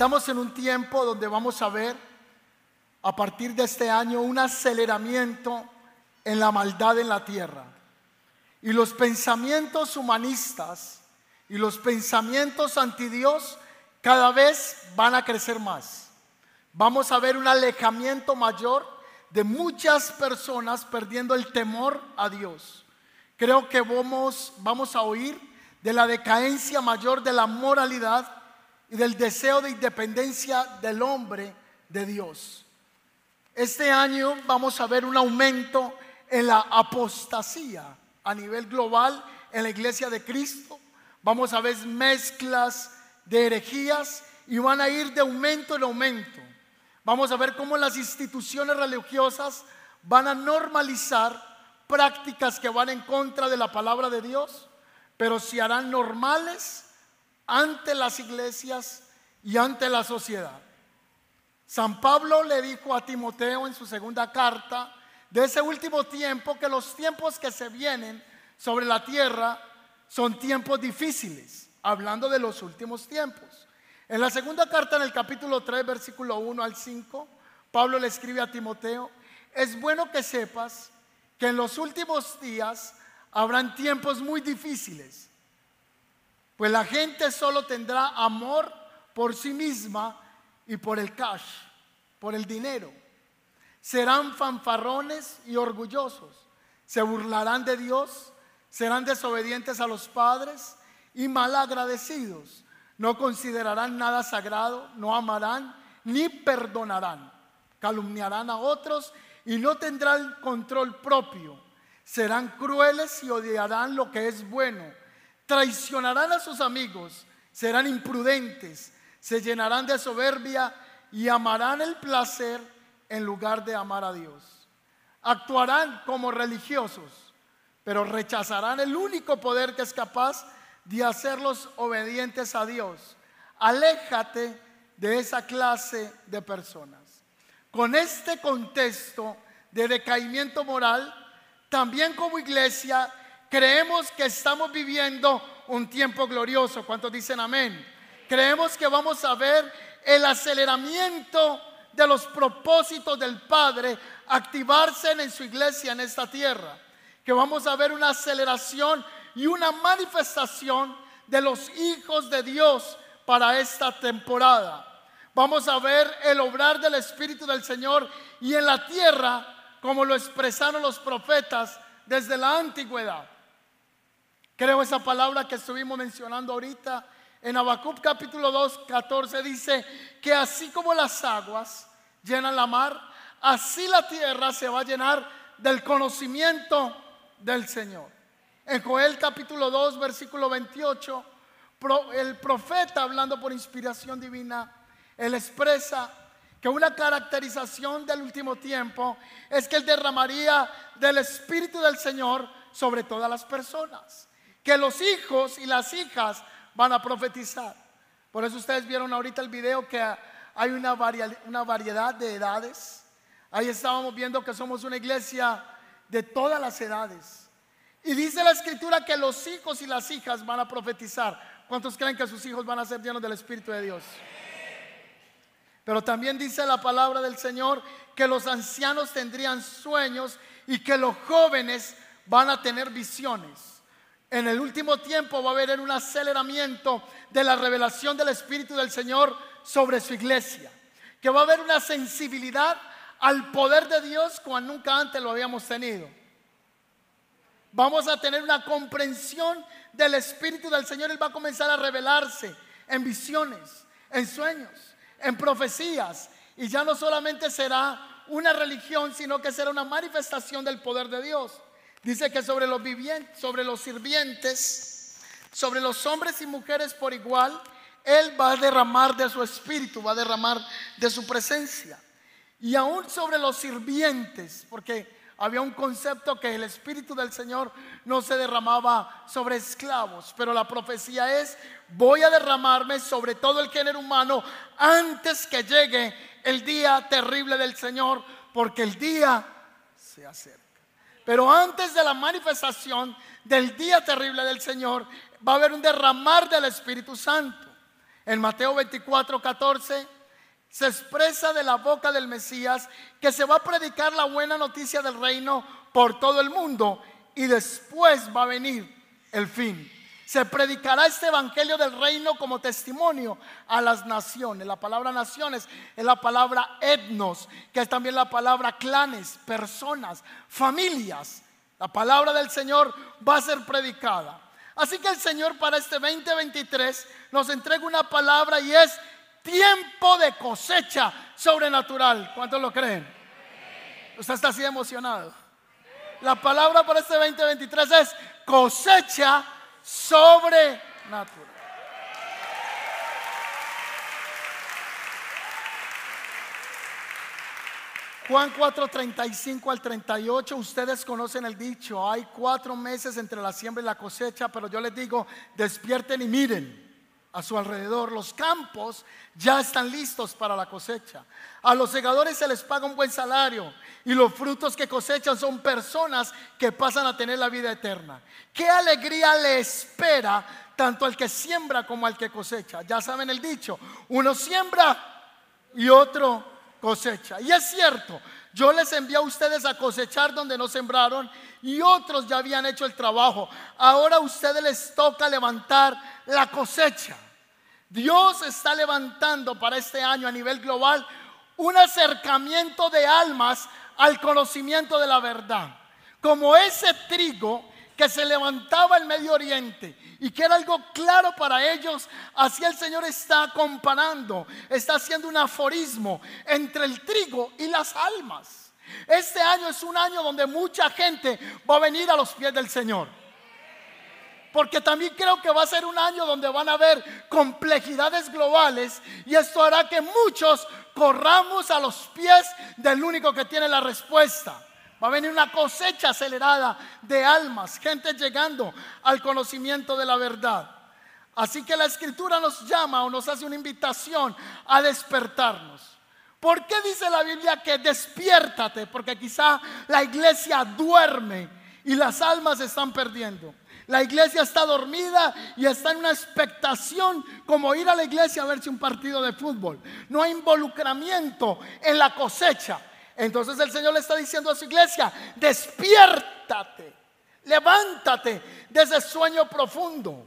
Estamos en un tiempo donde vamos a ver a partir de este año un aceleramiento en la maldad en la tierra. Y los pensamientos humanistas y los pensamientos anti Dios cada vez van a crecer más. Vamos a ver un alejamiento mayor de muchas personas perdiendo el temor a Dios. Creo que vamos, vamos a oír de la decadencia mayor de la moralidad y del deseo de independencia del hombre de Dios. Este año vamos a ver un aumento en la apostasía a nivel global en la iglesia de Cristo. Vamos a ver mezclas de herejías y van a ir de aumento en aumento. Vamos a ver cómo las instituciones religiosas van a normalizar prácticas que van en contra de la palabra de Dios, pero se harán normales ante las iglesias y ante la sociedad. San Pablo le dijo a Timoteo en su segunda carta de ese último tiempo que los tiempos que se vienen sobre la tierra son tiempos difíciles, hablando de los últimos tiempos. En la segunda carta, en el capítulo 3, versículo 1 al 5, Pablo le escribe a Timoteo, es bueno que sepas que en los últimos días habrán tiempos muy difíciles pues la gente solo tendrá amor por sí misma y por el cash, por el dinero. Serán fanfarrones y orgullosos. Se burlarán de Dios, serán desobedientes a los padres y malagradecidos. No considerarán nada sagrado, no amarán ni perdonarán. Calumniarán a otros y no tendrán control propio. Serán crueles y odiarán lo que es bueno traicionarán a sus amigos, serán imprudentes, se llenarán de soberbia y amarán el placer en lugar de amar a Dios. Actuarán como religiosos, pero rechazarán el único poder que es capaz de hacerlos obedientes a Dios. Aléjate de esa clase de personas. Con este contexto de decaimiento moral, también como iglesia Creemos que estamos viviendo un tiempo glorioso. ¿Cuántos dicen amén? Creemos que vamos a ver el aceleramiento de los propósitos del Padre activarse en su iglesia en esta tierra. Que vamos a ver una aceleración y una manifestación de los hijos de Dios para esta temporada. Vamos a ver el obrar del Espíritu del Señor y en la tierra como lo expresaron los profetas desde la antigüedad. Creo esa palabra que estuvimos mencionando ahorita. En Habacuc capítulo 2, 14 dice que así como las aguas llenan la mar, así la tierra se va a llenar del conocimiento del Señor. En Joel capítulo 2, versículo 28, el profeta hablando por inspiración divina, él expresa que una caracterización del último tiempo es que él derramaría del Espíritu del Señor sobre todas las personas que los hijos y las hijas van a profetizar. Por eso ustedes vieron ahorita el video que hay una, variedad de edades. Ahí estábamos viendo que somos una iglesia de todas las edades. Y dice la escritura que los hijos y las hijas van a profetizar. ¿Cuántos creen que sus hijos van a ser llenos del Espíritu de Dios? Pero también dice la palabra del Señor que los ancianos tendrían sueños y que los jóvenes van a tener visiones. En el último tiempo va a haber un aceleramiento de la revelación del Espíritu del Señor sobre su iglesia. Que va a haber una sensibilidad al poder de Dios como nunca antes lo habíamos tenido. Vamos a tener una comprensión del Espíritu del Señor. Él va a comenzar a revelarse en visiones, en sueños, en profecías. Y ya no solamente será una religión, sino que será una manifestación del poder de Dios. Dice que sobre los vivientes, sobre los sirvientes, sobre los hombres y mujeres por igual, Él va a derramar de su espíritu, va a derramar de su presencia. Y aún sobre los sirvientes, porque había un concepto que el Espíritu del Señor no se derramaba sobre esclavos, pero la profecía es, voy a derramarme sobre todo el género humano antes que llegue el día terrible del Señor, porque el día se acerca. Pero antes de la manifestación del día terrible del Señor, va a haber un derramar del Espíritu Santo. En Mateo 24, 14 se expresa de la boca del Mesías que se va a predicar la buena noticia del reino por todo el mundo y después va a venir el fin. Se predicará este evangelio del reino como testimonio a las naciones. La palabra naciones es la palabra etnos, que es también la palabra clanes, personas, familias. La palabra del Señor va a ser predicada. Así que el Señor para este 2023 nos entrega una palabra y es tiempo de cosecha sobrenatural. ¿Cuántos lo creen? Usted está así emocionado. La palabra para este 2023 es cosecha sobrenatural. Juan 4, 35 al 38, ustedes conocen el dicho, hay cuatro meses entre la siembra y la cosecha, pero yo les digo, despierten y miren a su alrededor. Los campos ya están listos para la cosecha. A los segadores se les paga un buen salario y los frutos que cosechan son personas que pasan a tener la vida eterna. ¿Qué alegría le espera tanto al que siembra como al que cosecha? Ya saben el dicho, uno siembra y otro cosecha. Y es cierto, yo les envié a ustedes a cosechar donde no sembraron y otros ya habían hecho el trabajo. Ahora a ustedes les toca levantar la cosecha. Dios está levantando para este año a nivel global un acercamiento de almas al conocimiento de la verdad. Como ese trigo que se levantaba en Medio Oriente y que era algo claro para ellos, así el Señor está comparando, está haciendo un aforismo entre el trigo y las almas. Este año es un año donde mucha gente va a venir a los pies del Señor. Porque también creo que va a ser un año donde van a haber complejidades globales y esto hará que muchos corramos a los pies del único que tiene la respuesta. Va a venir una cosecha acelerada de almas, gente llegando al conocimiento de la verdad. Así que la escritura nos llama o nos hace una invitación a despertarnos. ¿Por qué dice la Biblia que despiértate? Porque quizá la iglesia duerme y las almas se están perdiendo. La iglesia está dormida y está en una expectación como ir a la iglesia a verse un partido de fútbol. No hay involucramiento en la cosecha. Entonces el Señor le está diciendo a su iglesia, despiértate, levántate de ese sueño profundo.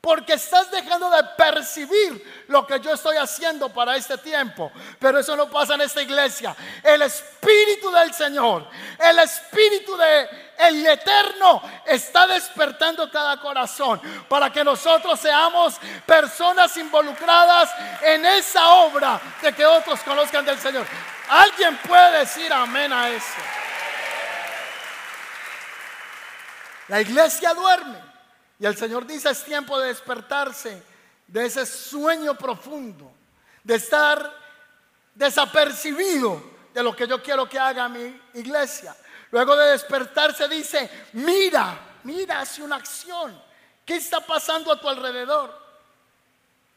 Porque estás dejando de percibir lo que yo estoy haciendo para este tiempo. Pero eso no pasa en esta iglesia. El Espíritu del Señor, el Espíritu de el Eterno está despertando cada corazón para que nosotros seamos personas involucradas en esa obra de que otros conozcan del Señor. ¿Alguien puede decir amén a eso? La iglesia duerme. Y el Señor dice, es tiempo de despertarse de ese sueño profundo, de estar desapercibido de lo que yo quiero que haga mi iglesia. Luego de despertarse dice, mira, mira hacia una acción. ¿Qué está pasando a tu alrededor?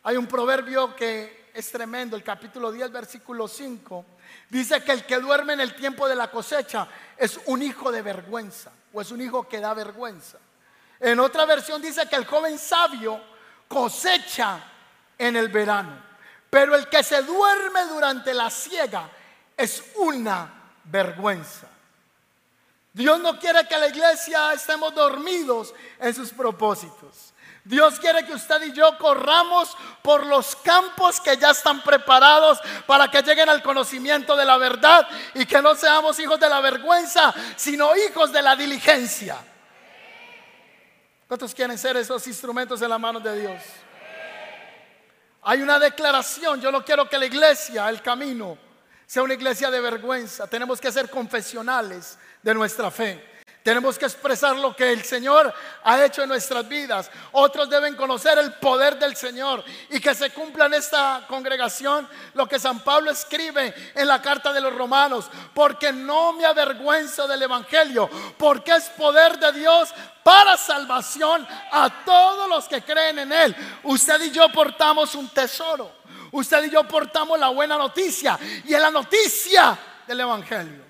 Hay un proverbio que es tremendo, el capítulo 10, versículo 5. Dice que el que duerme en el tiempo de la cosecha es un hijo de vergüenza o es un hijo que da vergüenza. En otra versión dice que el joven sabio cosecha en el verano, pero el que se duerme durante la siega es una vergüenza. Dios no quiere que la iglesia estemos dormidos en sus propósitos. Dios quiere que usted y yo corramos por los campos que ya están preparados para que lleguen al conocimiento de la verdad y que no seamos hijos de la vergüenza, sino hijos de la diligencia. ¿Cuántos quieren ser esos instrumentos en la mano de Dios? Hay una declaración, yo no quiero que la iglesia, el camino, sea una iglesia de vergüenza. Tenemos que ser confesionales de nuestra fe. Tenemos que expresar lo que el Señor ha hecho en nuestras vidas. Otros deben conocer el poder del Señor y que se cumpla en esta congregación lo que San Pablo escribe en la carta de los romanos. Porque no me avergüenzo del Evangelio, porque es poder de Dios para salvación a todos los que creen en Él. Usted y yo portamos un tesoro. Usted y yo portamos la buena noticia y es la noticia del Evangelio.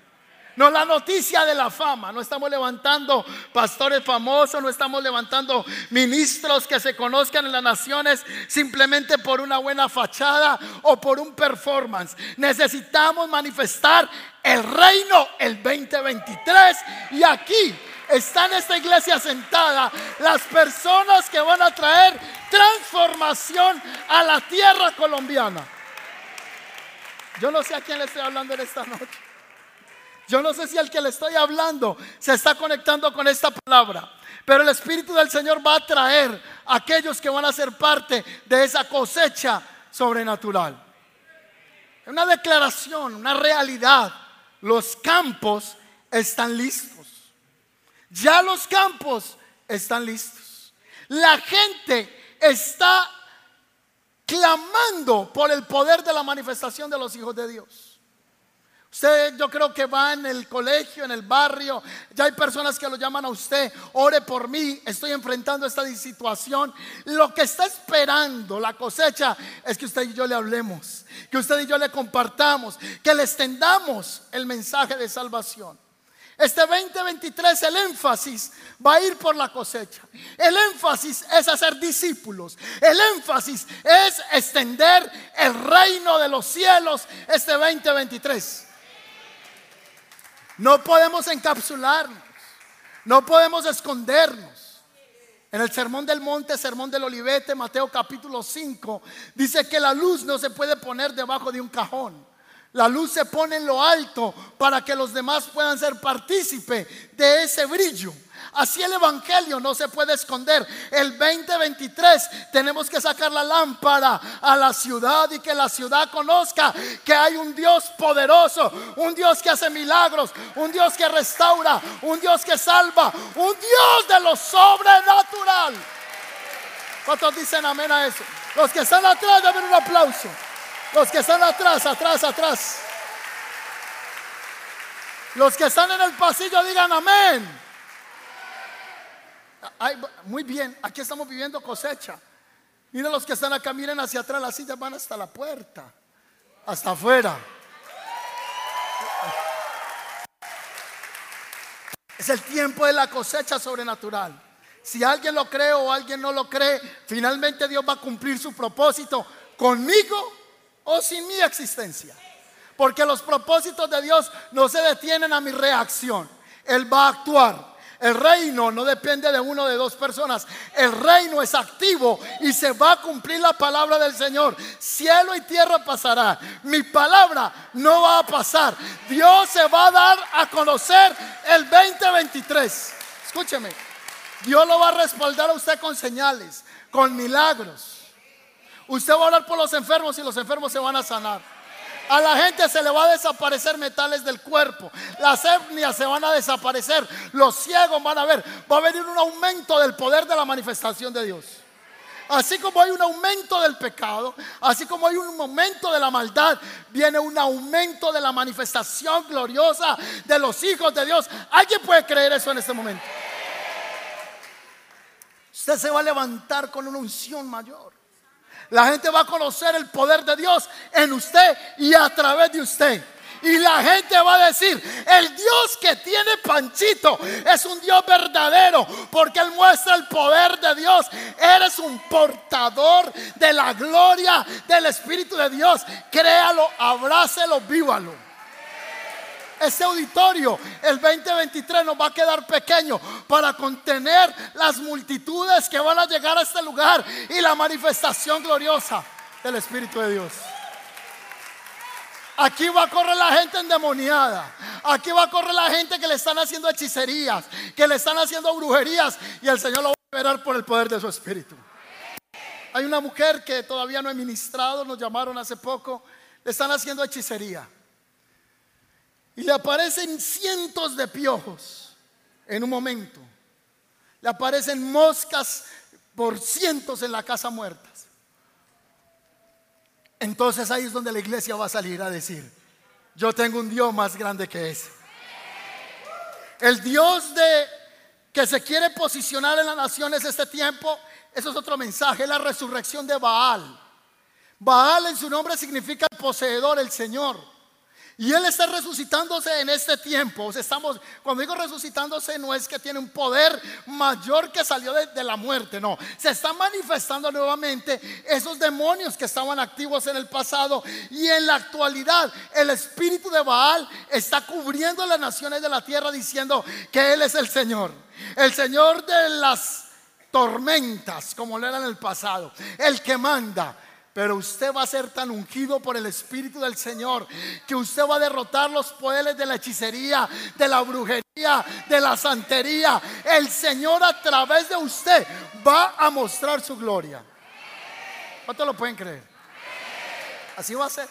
No la noticia de la fama. No estamos levantando pastores famosos, no estamos levantando ministros que se conozcan en las naciones simplemente por una buena fachada o por un performance. Necesitamos manifestar el reino el 2023 y aquí está en esta iglesia sentada las personas que van a traer transformación a la tierra colombiana. Yo no sé a quién le estoy hablando en esta noche. Yo no sé si el que le estoy hablando se está conectando con esta palabra. Pero el Espíritu del Señor va a traer a aquellos que van a ser parte de esa cosecha sobrenatural. Una declaración, una realidad. Los campos están listos. Ya los campos están listos. La gente está clamando por el poder de la manifestación de los hijos de Dios. Usted yo creo que va en el colegio, en el barrio, ya hay personas que lo llaman a usted, ore por mí, estoy enfrentando esta situación. Lo que está esperando la cosecha es que usted y yo le hablemos, que usted y yo le compartamos, que le extendamos el mensaje de salvación. Este 2023 el énfasis va a ir por la cosecha. El énfasis es hacer discípulos. El énfasis es extender el reino de los cielos este 2023. No podemos encapsularnos. No podemos escondernos. En el Sermón del Monte, Sermón del Olivete, Mateo capítulo 5, dice que la luz no se puede poner debajo de un cajón. La luz se pone en lo alto para que los demás puedan ser partícipe de ese brillo. Así el Evangelio no se puede esconder. El 2023 tenemos que sacar la lámpara a la ciudad y que la ciudad conozca que hay un Dios poderoso, un Dios que hace milagros, un Dios que restaura, un Dios que salva, un Dios de lo sobrenatural. ¿Cuántos dicen amén a eso? Los que están atrás deben un aplauso. Los que están atrás, atrás, atrás. Los que están en el pasillo digan amén. Muy bien, aquí estamos viviendo cosecha. Miren los que están acá, miren hacia atrás, las sillas van hasta la puerta, hasta afuera. Es el tiempo de la cosecha sobrenatural. Si alguien lo cree o alguien no lo cree, finalmente Dios va a cumplir su propósito conmigo o sin mi existencia. Porque los propósitos de Dios no se detienen a mi reacción. Él va a actuar. El reino no depende de uno de dos personas. El reino es activo y se va a cumplir la palabra del Señor. Cielo y tierra pasará. Mi palabra no va a pasar. Dios se va a dar a conocer el 2023. Escúcheme. Dios lo va a respaldar a usted con señales, con milagros Usted va a orar por los enfermos y los enfermos se van a sanar. A la gente se le va a desaparecer metales del cuerpo. Las etnias se van a desaparecer. Los ciegos van a ver. Va a venir un aumento del poder de la manifestación de Dios. Así como hay un aumento del pecado, así como hay un aumento de la maldad, viene un aumento de la manifestación gloriosa de los hijos de Dios. ¿Alguien puede creer eso en este momento? Usted se va a levantar con una unción mayor. La gente va a conocer el poder de Dios en usted y a través de usted. Y la gente va a decir, el Dios que tiene Panchito es un Dios verdadero porque Él muestra el poder de Dios. Eres un portador de la gloria del Espíritu de Dios. Créalo, abrácelo, vívalo. Este auditorio el 2023 nos va a quedar pequeño para contener las multitudes que van a llegar a este lugar y la manifestación gloriosa del Espíritu de Dios. Aquí va a correr la gente endemoniada. Aquí va a correr la gente que le están haciendo hechicerías, que le están haciendo brujerías y el Señor lo va a liberar por el poder de su Espíritu. Hay una mujer que todavía no he ministrado, nos llamaron hace poco, le están haciendo hechicería. Y le aparecen cientos de piojos en un momento. Le aparecen moscas por cientos en la casa muertas. Entonces ahí es donde la iglesia va a salir a decir, yo tengo un Dios más grande que ese. El Dios de que se quiere posicionar en las naciones este tiempo, eso es otro mensaje, la resurrección de Baal. Baal en su nombre significa el poseedor, el Señor. Y Él está resucitándose en este tiempo. estamos, cuando digo resucitándose, no es que tiene un poder mayor que salió de, la muerte, no. Se están manifestando nuevamente esos demonios que estaban activos en el pasado. Y en la actualidad, el espíritu de Baal está cubriendo las naciones de la tierra diciendo que Él es el Señor. El Señor de las tormentas, como lo era en el pasado. El que manda. Pero usted va a ser tan ungido por el Espíritu del Señor que usted va a derrotar los poderes de la hechicería, de la brujería, de la santería. El Señor a través de usted va a mostrar su gloria. ¿Cuánto lo pueden creer? Así va a ser.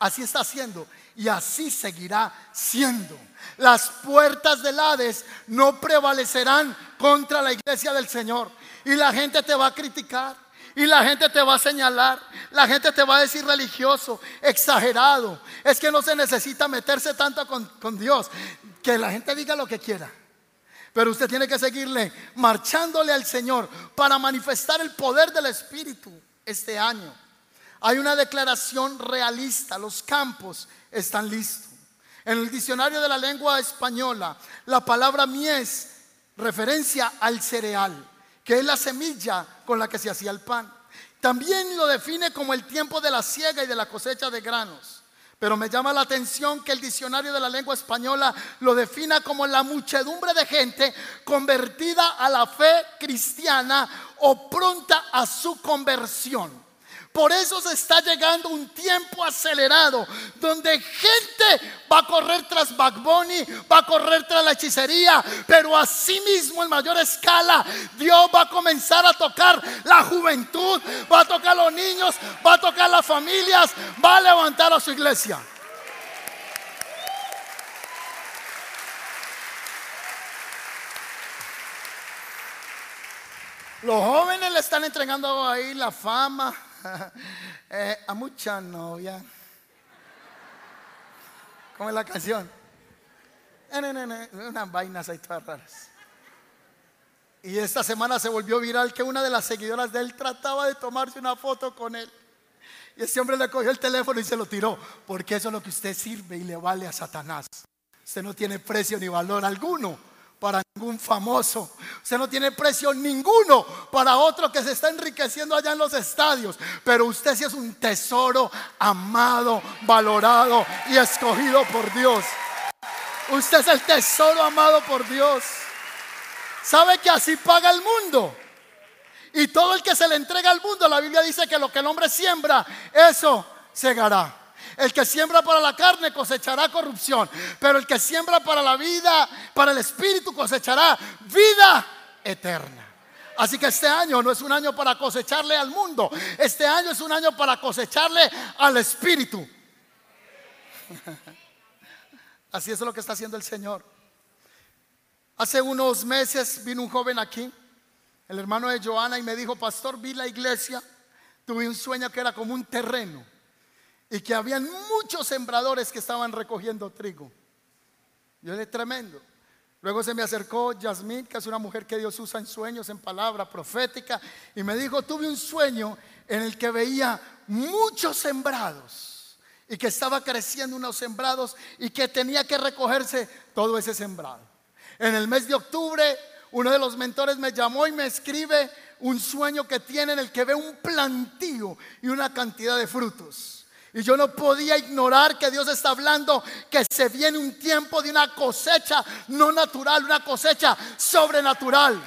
Así está haciendo. Y así seguirá siendo. Las puertas del Hades no prevalecerán contra la iglesia del Señor. Y la gente te va a criticar. Y la gente te va a señalar, la gente te va a decir religioso, exagerado. Es que no se necesita meterse tanto con, Dios, que la gente diga lo que quiera. Pero usted tiene que seguirle marchándole al Señor para manifestar el poder del Espíritu este año. Hay una declaración realista, los campos están listos. En el diccionario de la lengua española, la palabra mies referencia al cereal que es la semilla con la que se hacía el pan. También lo define como el tiempo de la siega y de la cosecha de granos. Pero me llama la atención que el diccionario de la lengua española lo defina como la muchedumbre de gente convertida a la fe cristiana o pronta a su conversión. Por eso se está llegando un tiempo acelerado donde gente va a correr tras Backbone, va a correr tras la hechicería, pero asimismo en mayor escala Dios va a comenzar a tocar la juventud, va a tocar a los niños, va a tocar las familias, va a levantar a su iglesia. Los jóvenes le están entregando ahí la fama, eh, a mucha novia. ¿Cómo es la canción? Eh, unas vainas ahí todas raras. Y esta semana se volvió viral que una de las seguidoras de él trataba de tomarse una foto con él. Y ese hombre le cogió el teléfono y se lo tiró, porque eso es lo que usted sirve y le vale a Satanás. Usted no tiene precio ni valor alguno para ningún famoso. Usted no tiene precio ninguno para otro que se está enriqueciendo allá en los estadios. Pero usted sí es un tesoro amado, valorado y escogido por Dios. Usted es el tesoro amado por Dios. ¿Sabe que así paga el mundo? Y todo el que se le entrega al mundo, la Biblia dice que lo que el hombre siembra, eso segará. El que siembra para la carne cosechará corrupción, pero el que siembra para la vida, para el espíritu cosechará vida eterna. Así que este año no es un año para cosecharle al mundo, este año es un año para cosecharle al espíritu. Así es lo que está haciendo el Señor. Hace unos meses vino un joven aquí, el hermano de Joana, y me dijo, pastor, vi la iglesia, tuve un sueño que era como un terreno y que habían muchos sembradores que estaban recogiendo trigo. Yo le tremendo. Luego se me acercó Yasmín, que es una mujer que Dios usa en sueños, en palabra profética, y me dijo, tuve un sueño en el que veía muchos sembrados y que estaba creciendo unos sembrados y que tenía que recogerse todo ese sembrado. En el mes de octubre, uno de los mentores me llamó y me escribe un sueño que tiene en el que ve un plantío y una cantidad de frutos. Y yo no podía ignorar que Dios está hablando que se viene un tiempo de una cosecha no natural, una cosecha sobrenatural.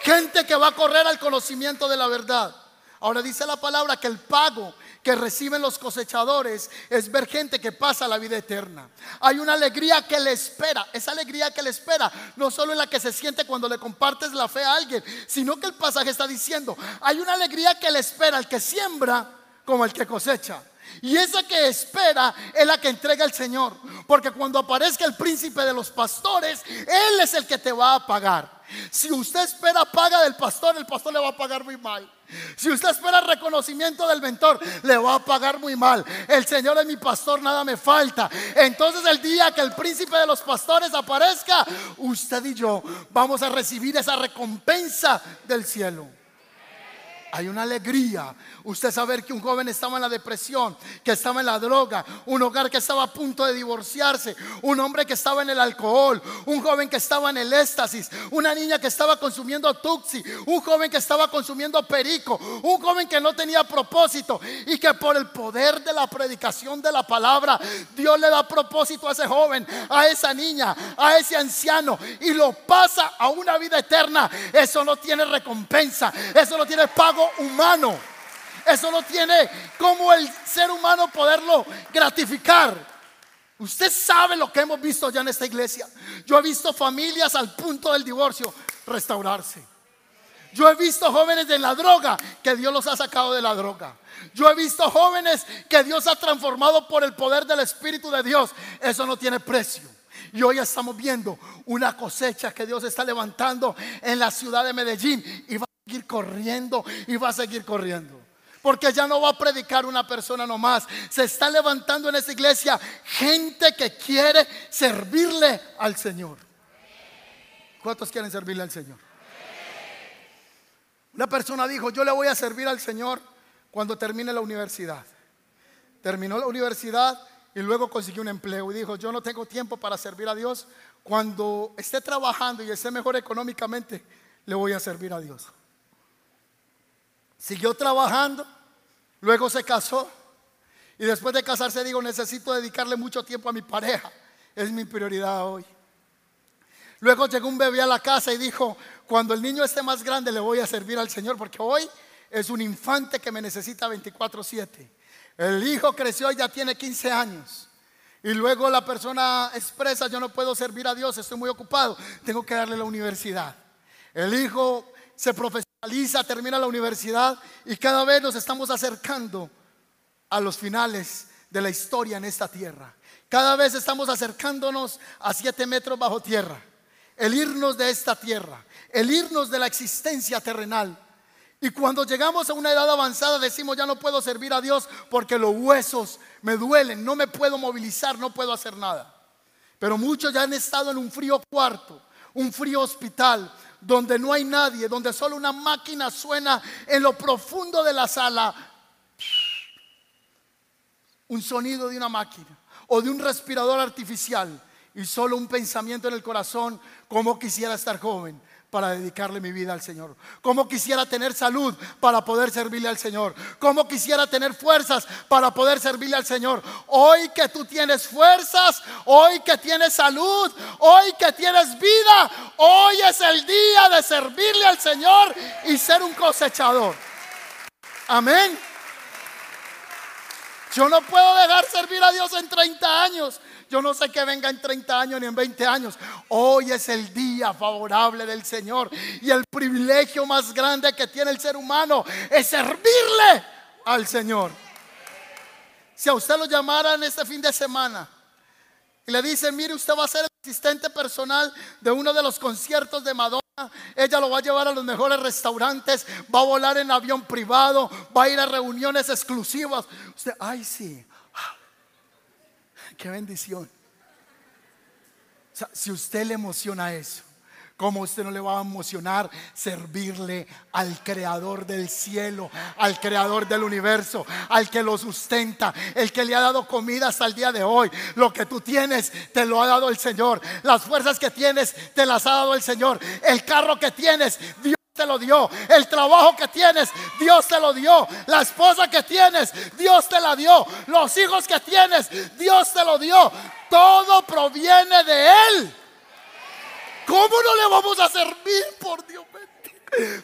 Gente que va a correr al conocimiento de la verdad. Ahora dice la palabra que el pago que reciben los cosechadores es ver gente que pasa la vida eterna. Hay una alegría que le espera. Esa alegría que le espera no solo es la que se siente cuando le compartes la fe a alguien, sino que el pasaje está diciendo, hay una alegría que le espera al que siembra como el que cosecha. Y esa que espera es la que entrega el Señor. Porque cuando aparezca el príncipe de los pastores, Él es el que te va a pagar. Si usted espera paga del pastor, el pastor le va a pagar muy mal. Si usted espera reconocimiento del mentor, le va a pagar muy mal. El Señor es mi pastor, nada me falta. Entonces el día que el príncipe de los pastores aparezca, usted y yo vamos a recibir esa recompensa del cielo. Hay una alegría. Usted saber que un joven estaba en la depresión, que estaba en la droga, un hogar que estaba a punto de divorciarse, un hombre que estaba en el alcohol, un joven que estaba en el éxtasis, una niña que estaba consumiendo tuxi, un joven que estaba consumiendo perico, un joven que no tenía propósito y que por el poder de la predicación de la palabra, Dios le da propósito a ese joven, a esa niña, a ese anciano y lo pasa a una vida eterna. Eso no tiene recompensa, eso no tiene pago humano. Eso no tiene como el ser humano poderlo gratificar. Usted sabe lo que hemos visto ya en esta iglesia. Yo he visto familias al punto del divorcio restaurarse. Yo he visto jóvenes de la droga que Dios los ha sacado de la droga. Yo he visto jóvenes que Dios ha transformado por el poder del Espíritu de Dios. Eso no tiene precio. Y hoy estamos viendo una cosecha que Dios está levantando en la ciudad de Medellín. Y seguir corriendo y va a seguir corriendo. Porque ya no va a predicar una persona nomás. Se está levantando en esta iglesia gente que quiere servirle al Señor. ¿Cuántos quieren servirle al Señor? Una persona dijo, yo le voy a servir al Señor cuando termine la universidad. Terminó la universidad y luego consiguió un empleo y dijo, yo no tengo tiempo para servir a Dios. Cuando esté trabajando y esté mejor económicamente, le voy a servir a Dios. Siguió trabajando, luego se casó y después de casarse digo, necesito dedicarle mucho tiempo a mi pareja. Es mi prioridad hoy. Luego llegó un bebé a la casa y dijo, cuando el niño esté más grande le voy a servir al Señor porque hoy es un infante que me necesita 24/7. El hijo creció y ya tiene 15 años. Y luego la persona expresa, yo no puedo servir a Dios, estoy muy ocupado, tengo que darle la universidad. El hijo se termina la universidad y cada vez nos estamos acercando a los finales de la historia en esta tierra. Cada vez estamos acercándonos a siete metros bajo tierra. El irnos de esta tierra, el irnos de la existencia terrenal. Y cuando llegamos a una edad avanzada decimos ya no puedo servir a Dios porque los huesos me duelen, no me puedo movilizar, no puedo hacer nada. Pero muchos ya han estado en un frío cuarto, un frío hospital, donde no hay nadie, donde solo una máquina suena en lo profundo de la sala. Un sonido de una máquina o de un respirador artificial y solo un pensamiento en el corazón, como quisiera estar joven, para dedicarle mi vida al Señor. Como quisiera tener salud para poder servirle al Señor. Como quisiera tener fuerzas para poder servirle al Señor. Hoy que tú tienes fuerzas, hoy que tienes salud, hoy que tienes vida, hoy es el día de servirle al Señor y ser un cosechador. Amén. Yo no puedo dejar servir a Dios en 30 años. Yo no sé que venga en 30 años ni en 20 años. Hoy es el día favorable del Señor. Y el privilegio más grande que tiene el ser humano es servirle al Señor. Si a usted lo llamaran este fin de semana y le dicen, mire, usted va a ser el asistente personal de uno de los conciertos de Madonna. Ella lo va a llevar a los mejores restaurantes, va a volar en avión privado, va a ir a reuniones exclusivas. Usted, ay, sí, Qué bendición. si usted le emociona eso, ¿Cómo usted no le va a emocionar servirle al creador del cielo, al creador del universo, al que lo sustenta, el que le ha dado comida hasta el día de hoy? Lo que tú tienes te lo ha dado el Señor. Las fuerzas que tienes te las ha dado el Señor. El carro que tienes, Dios te lo dio. El trabajo que tienes, Dios te lo dio. La esposa que tienes, Dios te la dio. Los hijos que tienes, Dios te lo dio. Todo proviene de Él. ¿Cómo no le vamos a servir, por Dios?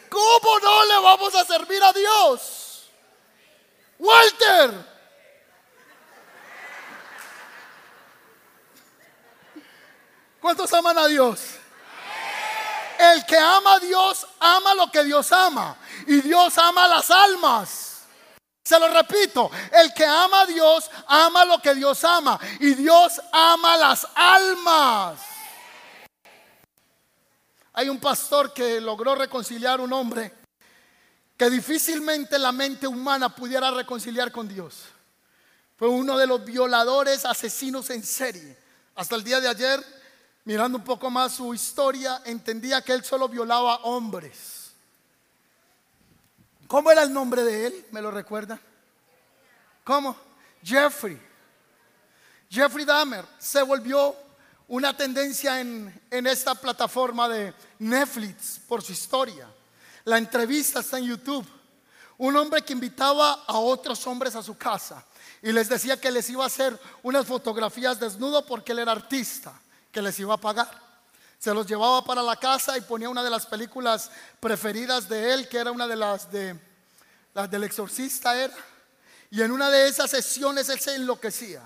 ¿Cómo no le vamos a servir a Dios? Walter. ¿Cuántos aman a Dios? El que ama a Dios ama lo que Dios ama. Y Dios ama las almas. Se lo repito, el que ama a Dios ama lo que Dios ama. Y Dios ama las almas. Hay un pastor que logró reconciliar un hombre que difícilmente la mente humana pudiera reconciliar con Dios. Fue uno de los violadores asesinos en serie. Hasta el día de ayer mirando un poco más su historia, entendía que él solo violaba hombres. ¿Cómo era el nombre de él? ¿Me lo recuerda? ¿Cómo? Jeffrey. Jeffrey Dahmer se volvió una tendencia en, en esta plataforma de Netflix por su historia. La entrevista está en YouTube. Un hombre que invitaba a otros hombres a su casa y les decía que les iba a hacer unas fotografías desnudo porque él era artista, que les iba a pagar. Se los llevaba para la casa y ponía una de las películas preferidas de él, que era una de las de las del exorcista era. Y en una de esas sesiones él se enloquecía.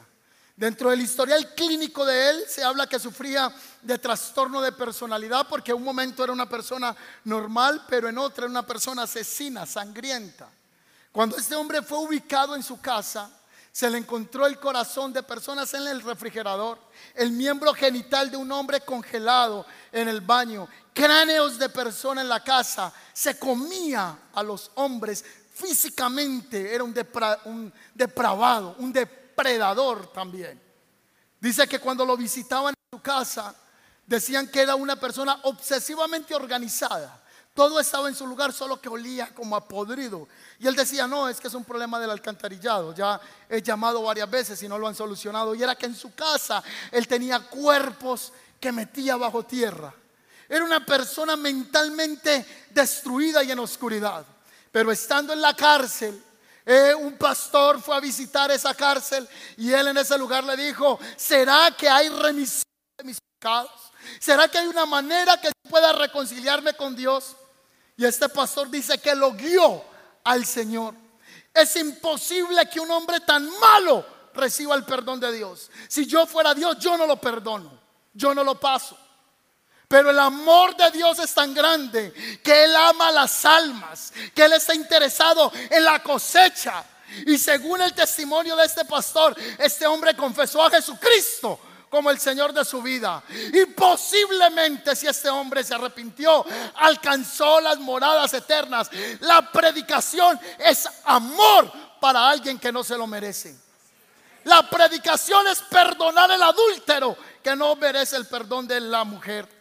Dentro del historial clínico de él se habla que sufría de trastorno de personalidad porque en un momento era una persona normal, pero en otra era una persona asesina, sangrienta. Cuando este hombre fue ubicado en su casa, se le encontró el corazón de personas en el refrigerador, el miembro genital de un hombre congelado en el baño, cráneos de personas en la casa. Se comía a los hombres físicamente, era un, depravado, un depravado predador también. Dice que cuando lo visitaban en su casa, decían que era una persona obsesivamente organizada. Todo estaba en su lugar, solo que olía como a podrido. Y él decía, no, es que es un problema del alcantarillado. Ya he llamado varias veces y no lo han solucionado. Y era que en su casa él tenía cuerpos que metía bajo tierra. Era una persona mentalmente destruida y en oscuridad. Pero estando en la cárcel, eh, un pastor fue a visitar esa cárcel y él en ese lugar le dijo, ¿será que hay remisión de mis pecados? ¿Será que hay una manera que pueda reconciliarme con Dios? Y este pastor dice que lo guió al Señor. Es imposible que un hombre tan malo reciba el perdón de Dios. Si yo fuera Dios, yo no lo perdono. Yo no lo paso. Pero el amor de Dios es tan grande que Él ama las almas, que Él está interesado en la cosecha. Y según el testimonio de este pastor, este hombre confesó a Jesucristo como el Señor de su vida. Y posiblemente si este hombre se arrepintió, alcanzó las moradas eternas. La predicación es amor para alguien que no se lo merece. La predicación es perdonar el adúltero que no merece el perdón de la mujer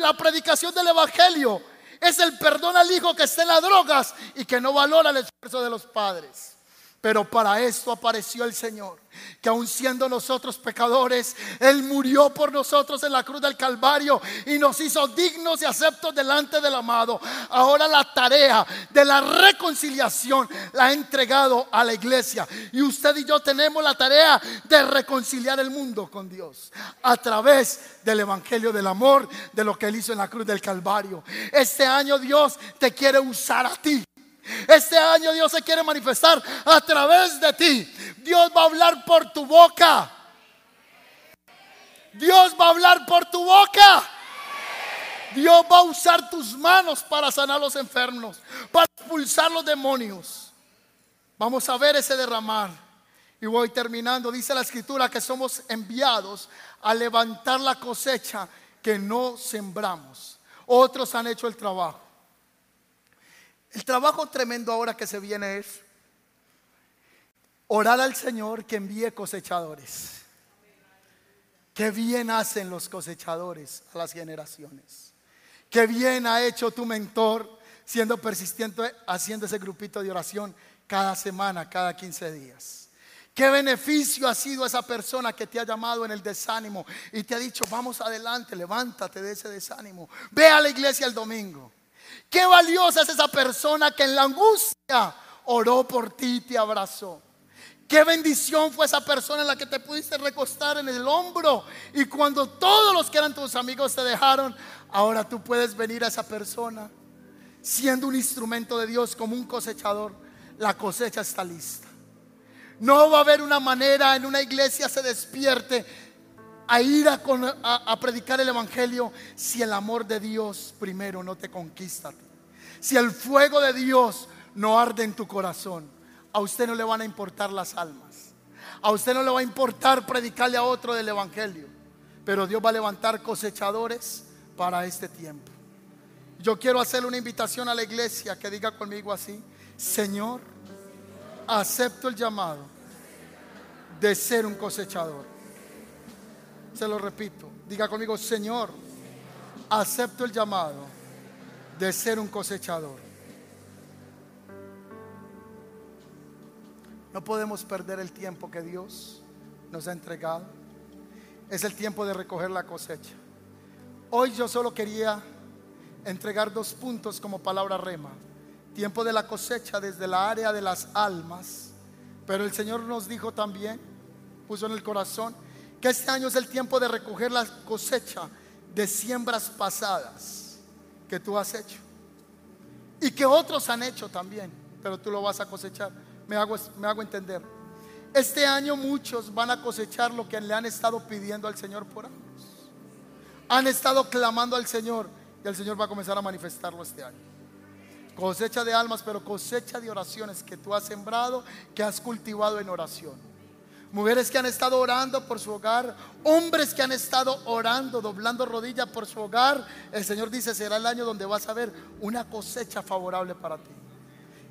la predicación del Evangelio es el perdón al hijo que está en las drogas y que no valora el esfuerzo de los padres. Pero para esto apareció el Señor que aun siendo nosotros pecadores, Él murió por nosotros en la cruz del Calvario y nos hizo dignos y aceptos delante del amado. Ahora la tarea de la reconciliación la ha entregado a la iglesia. Y usted y yo tenemos la tarea de reconciliar el mundo con Dios a través del Evangelio del Amor, de lo que Él hizo en la cruz del Calvario. Este año Dios te quiere usar a ti este año Dios se quiere manifestar a través de ti. Dios va a hablar por tu boca. Dios va a hablar por tu boca. Dios va a usar tus manos para sanar los enfermos, para expulsar los demonios. Vamos a ver ese derramar. Y voy terminando. Dice la escritura que somos enviados a levantar la cosecha que no sembramos. Otros han hecho el trabajo. El trabajo tremendo ahora que se viene es orar al Señor que envíe cosechadores. Qué bien hacen los cosechadores a las generaciones. Qué bien ha hecho tu mentor siendo persistente haciendo ese grupito de oración cada semana, cada 15 días. Qué beneficio ha sido esa persona que te ha llamado en el desánimo y te ha dicho, vamos adelante, levántate de ese desánimo. Ve a la iglesia el domingo. Qué valiosa es esa persona que en la angustia oró por ti y te abrazó. Qué bendición fue esa persona en la que te pudiste recostar en el hombro. Y cuando todos los que eran tus amigos te dejaron, ahora tú puedes venir a esa persona siendo un instrumento de Dios como un cosechador. La cosecha está lista. No va a haber una manera en una iglesia se despierte a ir a, predicar el Evangelio si el amor de Dios primero no te conquista. Si el fuego de Dios no arde en tu corazón, a usted no le van a importar las almas. A usted no le va a importar predicarle a otro del Evangelio. Pero Dios va a levantar cosechadores para este tiempo. Yo quiero hacerle una invitación a la iglesia que diga conmigo así, Señor, acepto el llamado de ser un cosechador. Se lo repito. Diga conmigo, Señor, acepto el llamado de ser un cosechador. No podemos perder el tiempo que Dios nos ha entregado. Es el tiempo de recoger la cosecha. Hoy yo solo quería entregar dos puntos como palabra rema. Tiempo de la cosecha desde la área de las almas. Pero el Señor nos dijo también, puso en el corazón, que este año es el tiempo de recoger la cosecha de siembras pasadas que tú has hecho. Y que otros han hecho también, pero tú lo vas a cosechar. Me hago, me hago entender. Este año muchos van a cosechar lo que le han estado pidiendo al Señor por años. Han estado clamando al Señor y el Señor va a comenzar a manifestarlo este año. Cosecha de almas, pero cosecha de oraciones que tú has sembrado, que has cultivado en oración mujeres que han estado orando por su hogar, hombres que han estado orando, doblando rodillas por su hogar. El Señor dice, será el año donde vas a ver una cosecha favorable para ti.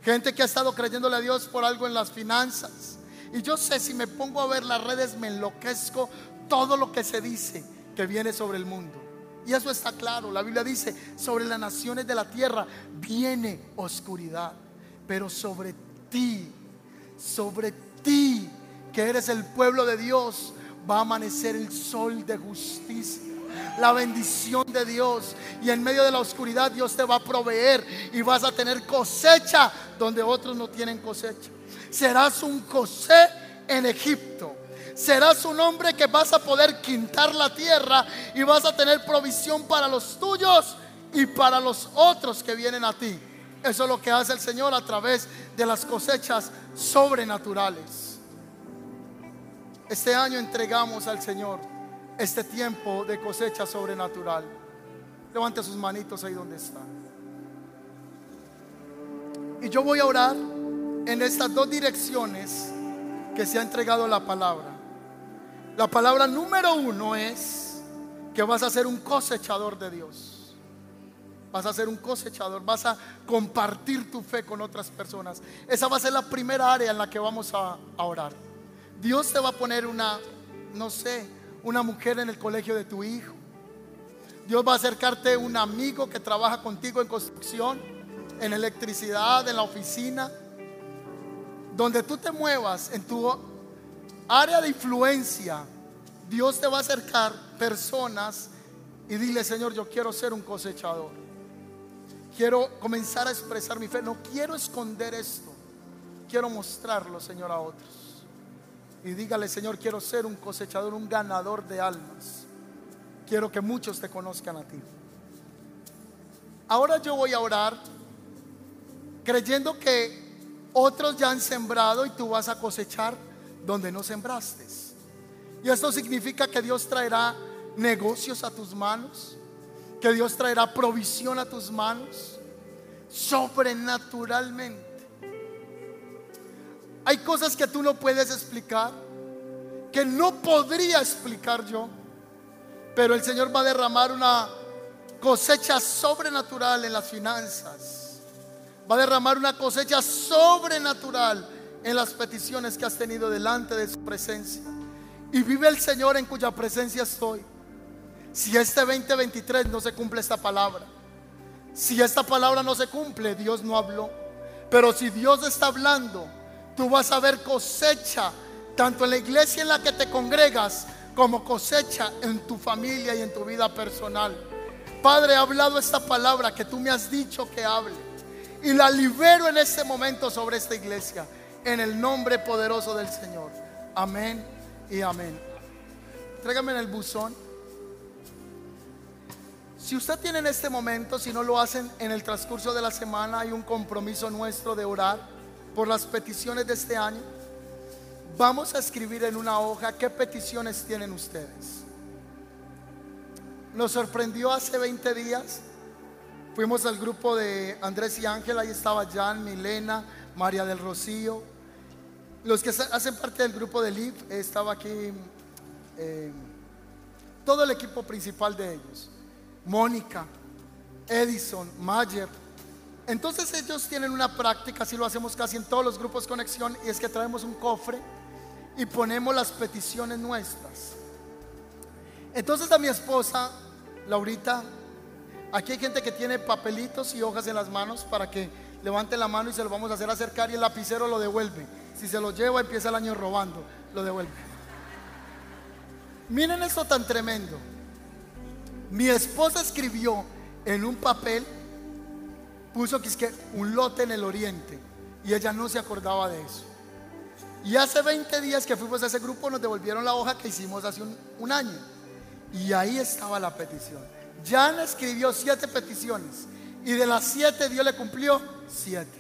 Gente que ha estado creyéndole a Dios por algo en las finanzas. Y yo sé, si me pongo a ver las redes, me enloquezco todo lo que se dice que viene sobre el mundo. Y eso está claro. La Biblia dice, sobre las naciones de la tierra viene oscuridad. Pero sobre ti, sobre ti que eres el pueblo de Dios, va a amanecer el sol de justicia. La bendición de Dios. Y en medio de la oscuridad Dios te va a proveer y vas a tener cosecha donde otros no tienen cosecha. Serás un José en Egipto. Serás un hombre que vas a poder quintar la tierra y vas a tener provisión para los tuyos y para los otros que vienen a ti. Eso es lo que hace el Señor a través de las cosechas sobrenaturales. Este año entregamos al Señor este tiempo de cosecha sobrenatural. Levante sus manitos ahí donde está. Y yo voy a orar en estas dos direcciones que se ha entregado la palabra. La palabra número uno es que vas a ser un cosechador de Dios. Vas a ser un cosechador, vas a compartir tu fe con otras personas. Esa va a ser la primera área en la que vamos a, a orar. Dios te va a poner una, no sé, una mujer en el colegio de tu hijo. Dios va a acercarte un amigo que trabaja contigo en construcción, en electricidad, en la oficina. Donde tú te muevas en tu área de influencia, Dios te va a acercar personas y dile, Señor, yo quiero ser un cosechador. Quiero comenzar a expresar mi fe. No quiero esconder esto. Quiero mostrarlo, Señor, a otros y dígale, Señor, quiero ser un cosechador, un ganador de almas. Quiero que muchos te conozcan a ti. Ahora yo voy a orar creyendo que otros ya han sembrado y tú vas a cosechar donde no sembraste. Y esto significa que Dios traerá negocios a tus manos, que Dios traerá provisión a tus manos, sobrenaturalmente. Hay cosas que tú no puedes explicar, que no podría explicar yo, pero el Señor va a derramar una cosecha sobrenatural en las finanzas. Va a derramar una cosecha sobrenatural en las peticiones que has tenido delante de su presencia. Y vive el Señor en cuya presencia estoy. Si este 2023 no se cumple esta palabra, si esta palabra no se cumple, Dios no habló. Pero si Dios está hablando, tú vas a ver cosecha, tanto en la iglesia en la que te congregas, como cosecha en tu familia y en tu vida personal. Padre, he hablado esta palabra que tú me has dicho que hable. Y la libero en este momento sobre esta iglesia. En el nombre poderoso del Señor. Amén y amén. Tráigame en el buzón. Si usted tiene en este momento, si no lo hacen en el transcurso de la semana, hay un compromiso nuestro de orar por las peticiones de este año. Vamos a escribir en una hoja qué peticiones tienen ustedes. Nos sorprendió hace 20 días. Fuimos al grupo de Andrés y Ángel, ahí estaba Jan, Milena, María del Rocío. Los que hacen parte del grupo de LIV, estaba aquí eh, todo el equipo principal de ellos. Mónica, Edison, Mayer, entonces ellos tienen una práctica, así lo hacemos casi en todos los grupos conexión, y es que traemos un cofre y ponemos las peticiones nuestras. Entonces a mi esposa, Laurita, aquí hay gente que tiene papelitos y hojas en las manos para que levante la mano y se lo vamos a hacer acercar y el lapicero lo devuelve. Si se lo lleva, empieza el año robando, lo devuelve. Miren esto tan tremendo. Mi esposa escribió en un papel, puso que es que un lote en el oriente y ella no se acordaba de eso. Y hace 20 días que fuimos a ese grupo nos devolvieron la hoja que hicimos hace un, año. Y ahí estaba la petición. Jan escribió siete peticiones y de las siete Dios le cumplió siete.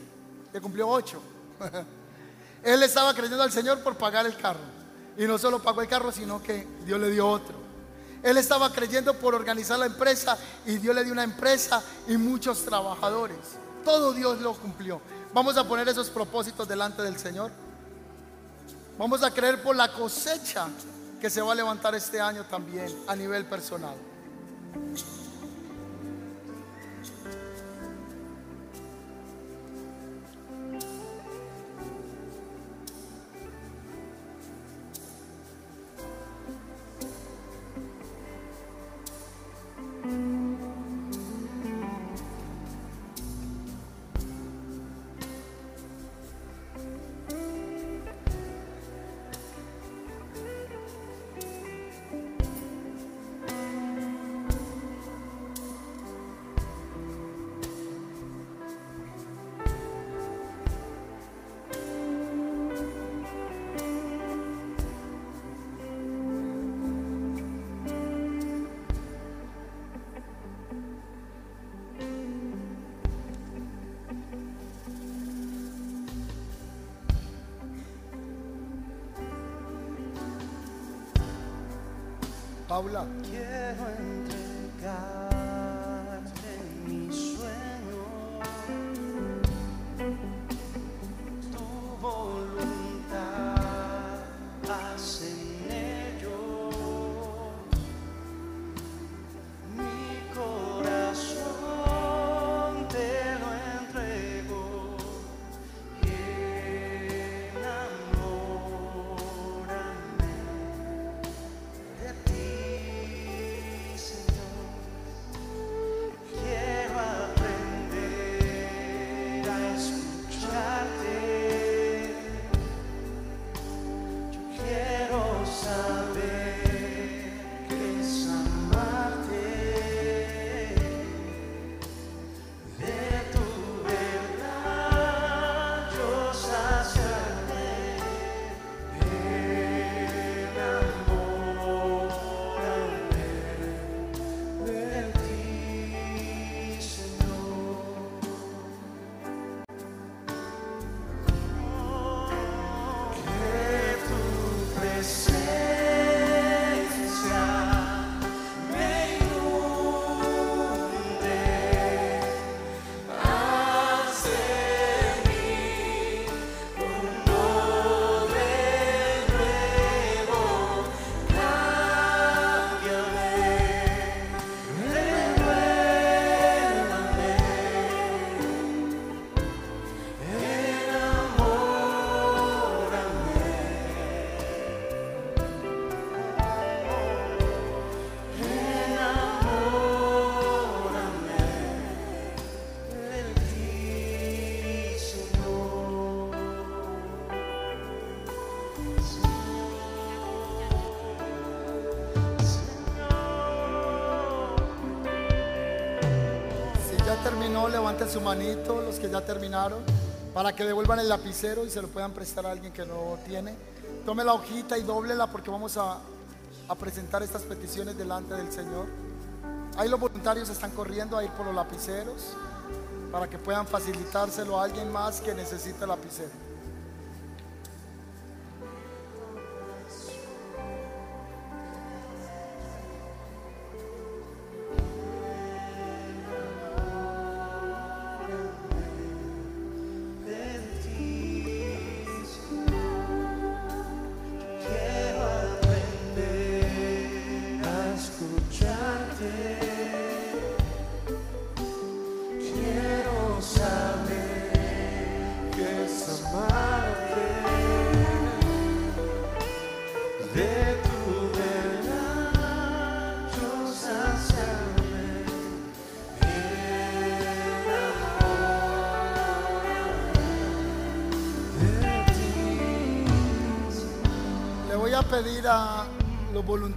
Le cumplió ocho. Él estaba creyendo al Señor por pagar el carro. Y no solo pagó el carro, sino que Dios le dio otro. Él estaba creyendo por organizar la empresa y Dios le dio una empresa y muchos trabajadores. Todo Dios lo cumplió. Vamos a poner esos propósitos delante del Señor. Vamos a creer por la cosecha que se va a levantar este año también a nivel personal. Paula. Levanten su manito, los que ya terminaron, para que devuelvan el lapicero y se lo puedan prestar a alguien que no tiene. Tome la hojita y dóblela porque vamos a, a presentar estas peticiones delante del Señor. Ahí los voluntarios están corriendo a ir por los lapiceros para que puedan facilitárselo a alguien más que necesite lapicero.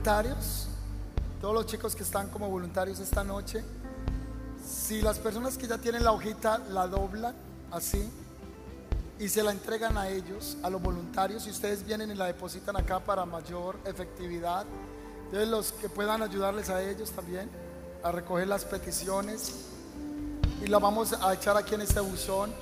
Voluntarios, todos los chicos que están como voluntarios esta noche, si las personas que ya tienen la hojita la doblan así y se la entregan a ellos, a los voluntarios, y ustedes vienen y la depositan acá para mayor efectividad. Entonces los que puedan ayudarles a ellos también a recoger las peticiones y la vamos a echar aquí en este buzón.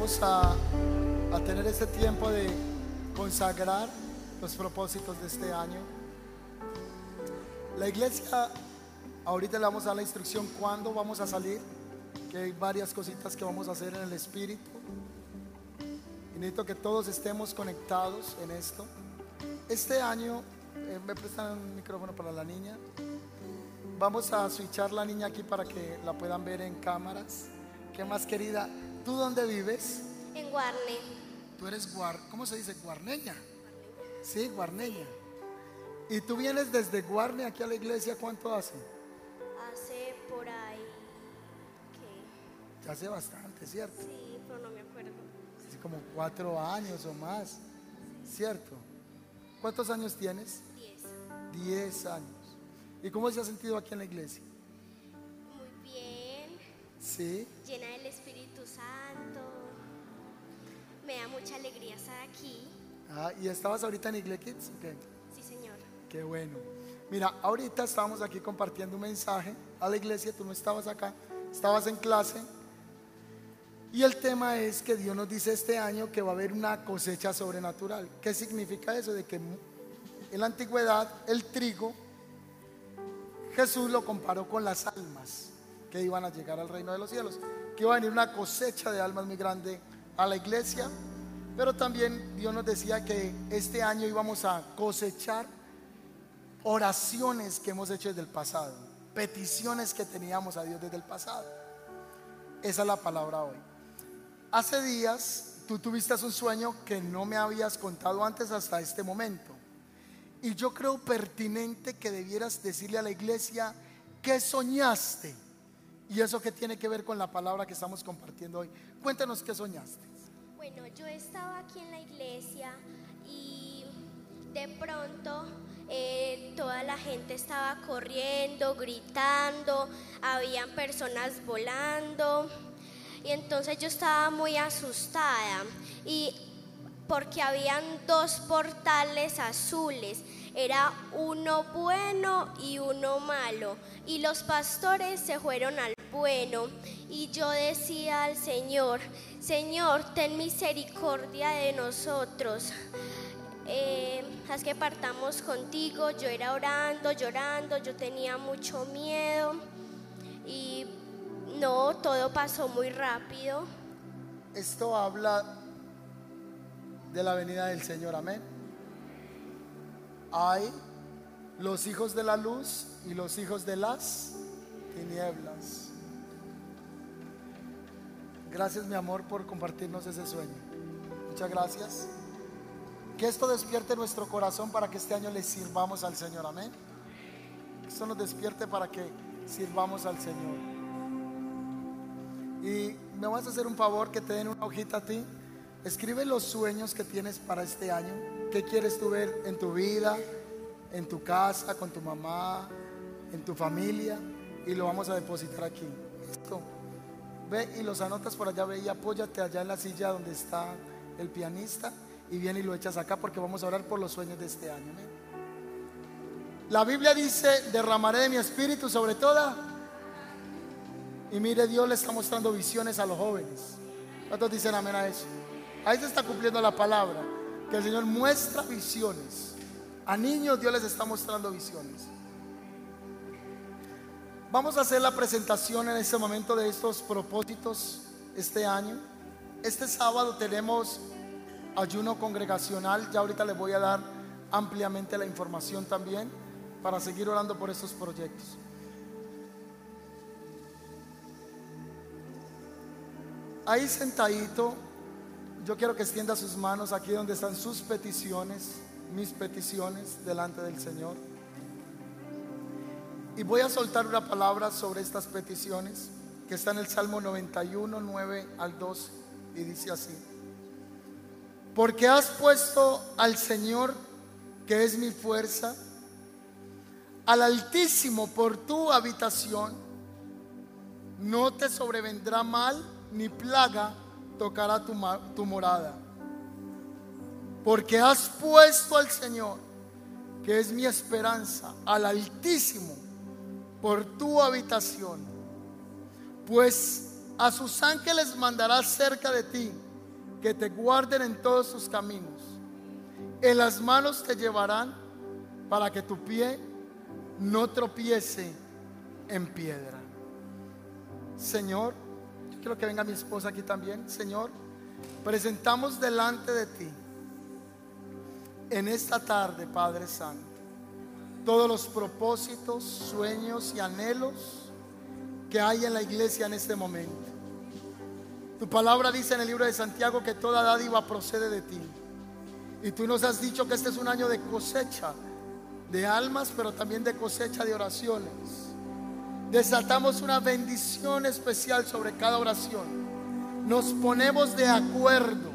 Vamos a, a tener este tiempo de consagrar los propósitos de este año. La iglesia, ahorita le vamos a dar la instrucción cuándo vamos a salir, que hay varias cositas que vamos a hacer en el Espíritu. Y necesito que todos estemos conectados en esto. Este año, eh, me prestan un micrófono para la niña. Vamos a switchar la niña aquí para que la puedan ver en cámaras. ¿Qué más querida? ¿Tú dónde vives? En Guarne, Tú eres guar, ¿cómo se dice? Guarneña. Sí, guarneña. ¿Y tú vienes desde Guarne aquí a la iglesia cuánto hace? hace por ahí que Ya hace bastante, ¿cierto? sí, pero no me acuerdo. Hace como cuatro años o más, ¿cierto? ¿Cuántos años tienes? 10. Diez años. ¿Y cómo se ha sentido aquí en la iglesia? Muy bien, Sí. llena del Espíritu Santo. Me da mucha alegría estar aquí. Ah, ¿Y estabas ahorita en Iglesia Kids? Sí, señor. Qué bueno. Mira, ahorita estábamos aquí compartiendo un mensaje a la iglesia, tú no estabas acá, estabas en clase. Y el tema es que Dios nos dice este año que va a haber una cosecha sobrenatural. ¿Qué significa eso? De que en la antigüedad el trigo, Jesús lo comparó con las almas que iban a llegar al reino de los cielos. Que iba a venir una cosecha de almas muy grande a la iglesia. Pero también Dios nos decía que este año íbamos a cosechar oraciones que hemos hecho desde el pasado, peticiones que teníamos a Dios desde el pasado. Esa es la palabra hoy. Hace días tú tuviste un sueño que no me habías contado antes hasta este momento. Y yo creo pertinente que debieras decirle a la iglesia qué soñaste. Y eso que tiene que ver con la palabra que estamos compartiendo hoy. Cuéntanos qué soñaste. Bueno, yo estaba aquí en la iglesia y de pronto eh, toda la gente estaba corriendo, gritando, habían personas volando y entonces yo estaba muy asustada y porque habían dos portales azules, era uno bueno y uno malo y los pastores se fueron al bueno y yo decía al Señor, Señor, ten misericordia de nosotros. Eh, haz que partamos contigo. Yo era orando, llorando, yo tenía mucho miedo y no, todo pasó muy rápido. Esto habla de la venida del Señor, amén. Hay los hijos de la luz y los hijos de las tinieblas. Gracias mi amor por compartirnos ese sueño. Muchas gracias. Que esto despierte nuestro corazón para que este año le sirvamos al Señor, amén. Que esto nos despierte para que sirvamos al Señor. Y me vas a hacer un favor que te den una hojita a ti. Escribe los sueños que tienes para este año. ¿Qué quieres tú ver en tu vida, en tu casa, con tu mamá, en tu familia? Y lo vamos a depositar aquí. Listo. Ve y los anotas por allá, ve y apóyate allá en la silla donde está el pianista y viene y lo echas acá porque vamos a orar por los sueños de este año. La Biblia dice, derramaré de mi espíritu sobre toda. Y mire, Dios le está mostrando visiones a los jóvenes. ¿Cuántos dicen amén a eso? Ahí se está cumpliendo la palabra. Que el Señor muestra visiones. A niños Dios les está mostrando visiones. Vamos a hacer la presentación en este momento de estos propósitos este año. Este sábado tenemos ayuno congregacional. Ya ahorita les voy a dar ampliamente la información también para seguir orando por estos proyectos. Ahí sentadito, yo quiero que extienda sus manos aquí donde están sus peticiones, mis peticiones delante del Señor. Y voy a soltar una palabra sobre estas peticiones que está en el Salmo 91, 9 al 12 y dice así. Porque has puesto al Señor, que es mi fuerza, al Altísimo por tu habitación, no te sobrevendrá mal ni plaga tocará tu, tu morada. Porque has puesto al Señor, que es mi esperanza, al Altísimo por tu habitación. Pues a sus ángeles mandará cerca de ti, que te guarden en todos tus caminos. En las manos te llevarán para que tu pie no tropiece en piedra. Señor, yo quiero que venga mi esposa aquí también. Señor, presentamos delante de ti en esta tarde, Padre Santo, todos los propósitos, sueños y anhelos que hay en la iglesia en este momento. Tu palabra dice en el libro de Santiago que toda dádiva procede de ti. Y tú nos has dicho que este es un año de cosecha de almas, pero también de cosecha de oraciones. Desatamos una bendición especial sobre cada oración. Nos ponemos de acuerdo.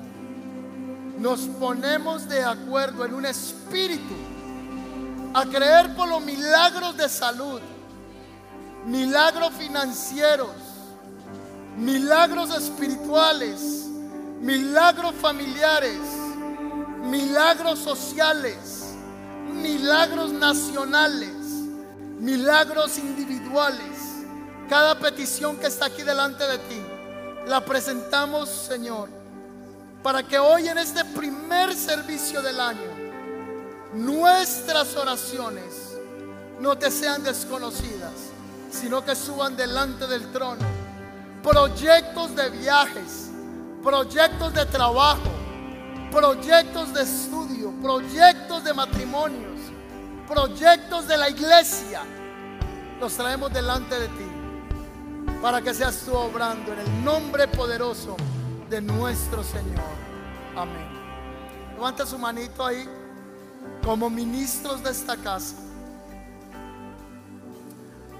Nos ponemos de acuerdo en un espíritu a creer por los milagros de salud, milagros financieros, milagros espirituales, milagros familiares, milagros sociales, milagros nacionales, milagros individuales. Cada petición que está aquí delante de ti, la presentamos, Señor, para que hoy en este primer servicio del año, nuestras oraciones no te sean desconocidas, sino que suban delante del trono. Proyectos de viajes, proyectos de trabajo, proyectos de estudio, proyectos de matrimonios, proyectos de la iglesia, los traemos delante de ti para que seas tú obrando en el nombre poderoso de nuestro Señor. Amén. Levanta su manito ahí como ministros de esta casa.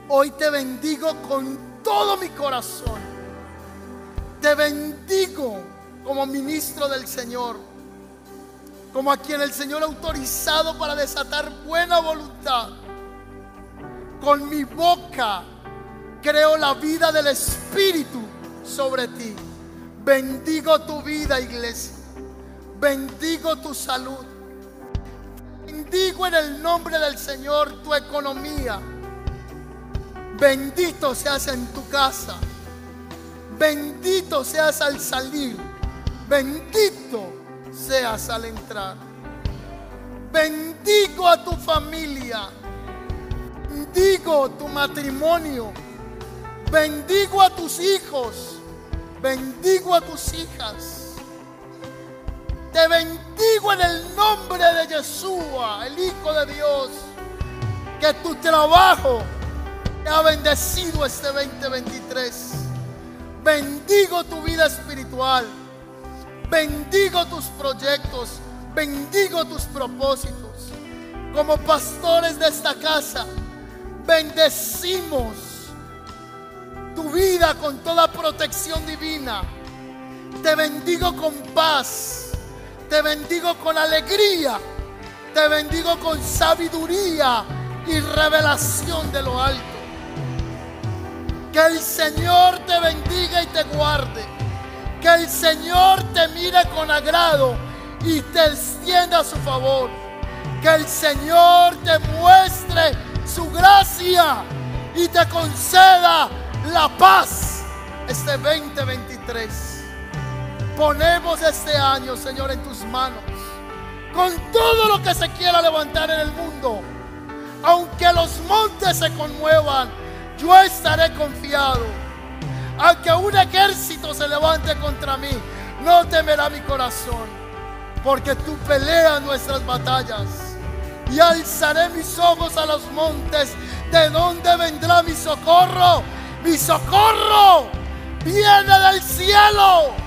Hoy te bendigo con todo mi corazón. Te bendigo como ministro del Señor. Como a quien el Señor ha autorizado para desatar buena voluntad. Con mi boca creo la vida del Espíritu sobre ti. Bendigo tu vida, iglesia. Bendigo tu salud. Bendigo en el nombre del Señor tu economía. Bendito seas en tu casa. Bendito seas al salir. Bendito seas al entrar. Bendigo a tu familia. Bendigo tu matrimonio. Bendigo a tus hijos. Bendigo a tus hijas. Te bendigo en el nombre de Yeshua, el Hijo de Dios. Que tu trabajo te ha bendecido este 2023. Bendigo tu vida espiritual. Bendigo tus proyectos. Bendigo tus propósitos. Como pastores de esta casa, bendecimos tu vida con toda protección divina. Te bendigo con paz. Te bendigo con alegría. Te bendigo con sabiduría y revelación de lo alto. Que el Señor te bendiga y te guarde. Que el Señor te mire con agrado y te extienda su favor. Que el Señor te muestre su gracia y te conceda la paz este 2023. Ponemos este año, Señor, en tus manos. Con todo lo que se quiera levantar en el mundo. Aunque los montes se conmuevan, yo estaré confiado. Aunque un ejército se levante contra mí, no temerá mi corazón. Porque tú peleas nuestras batallas. Y alzaré mis ojos a los montes. ¿De dónde vendrá mi socorro? Mi socorro viene del cielo.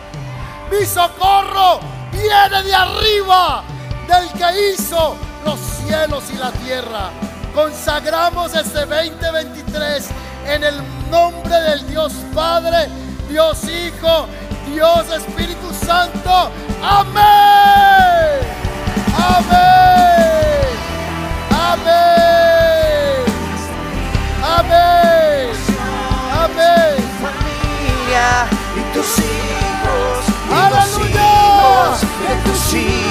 Mi socorro viene de arriba, del que hizo los cielos y la tierra. Consagramos este 2023 en el nombre del Dios Padre, Dios Hijo, Dios Espíritu Santo. Amén. Amén. Amén. Amén. Amén. familia y tus hijos de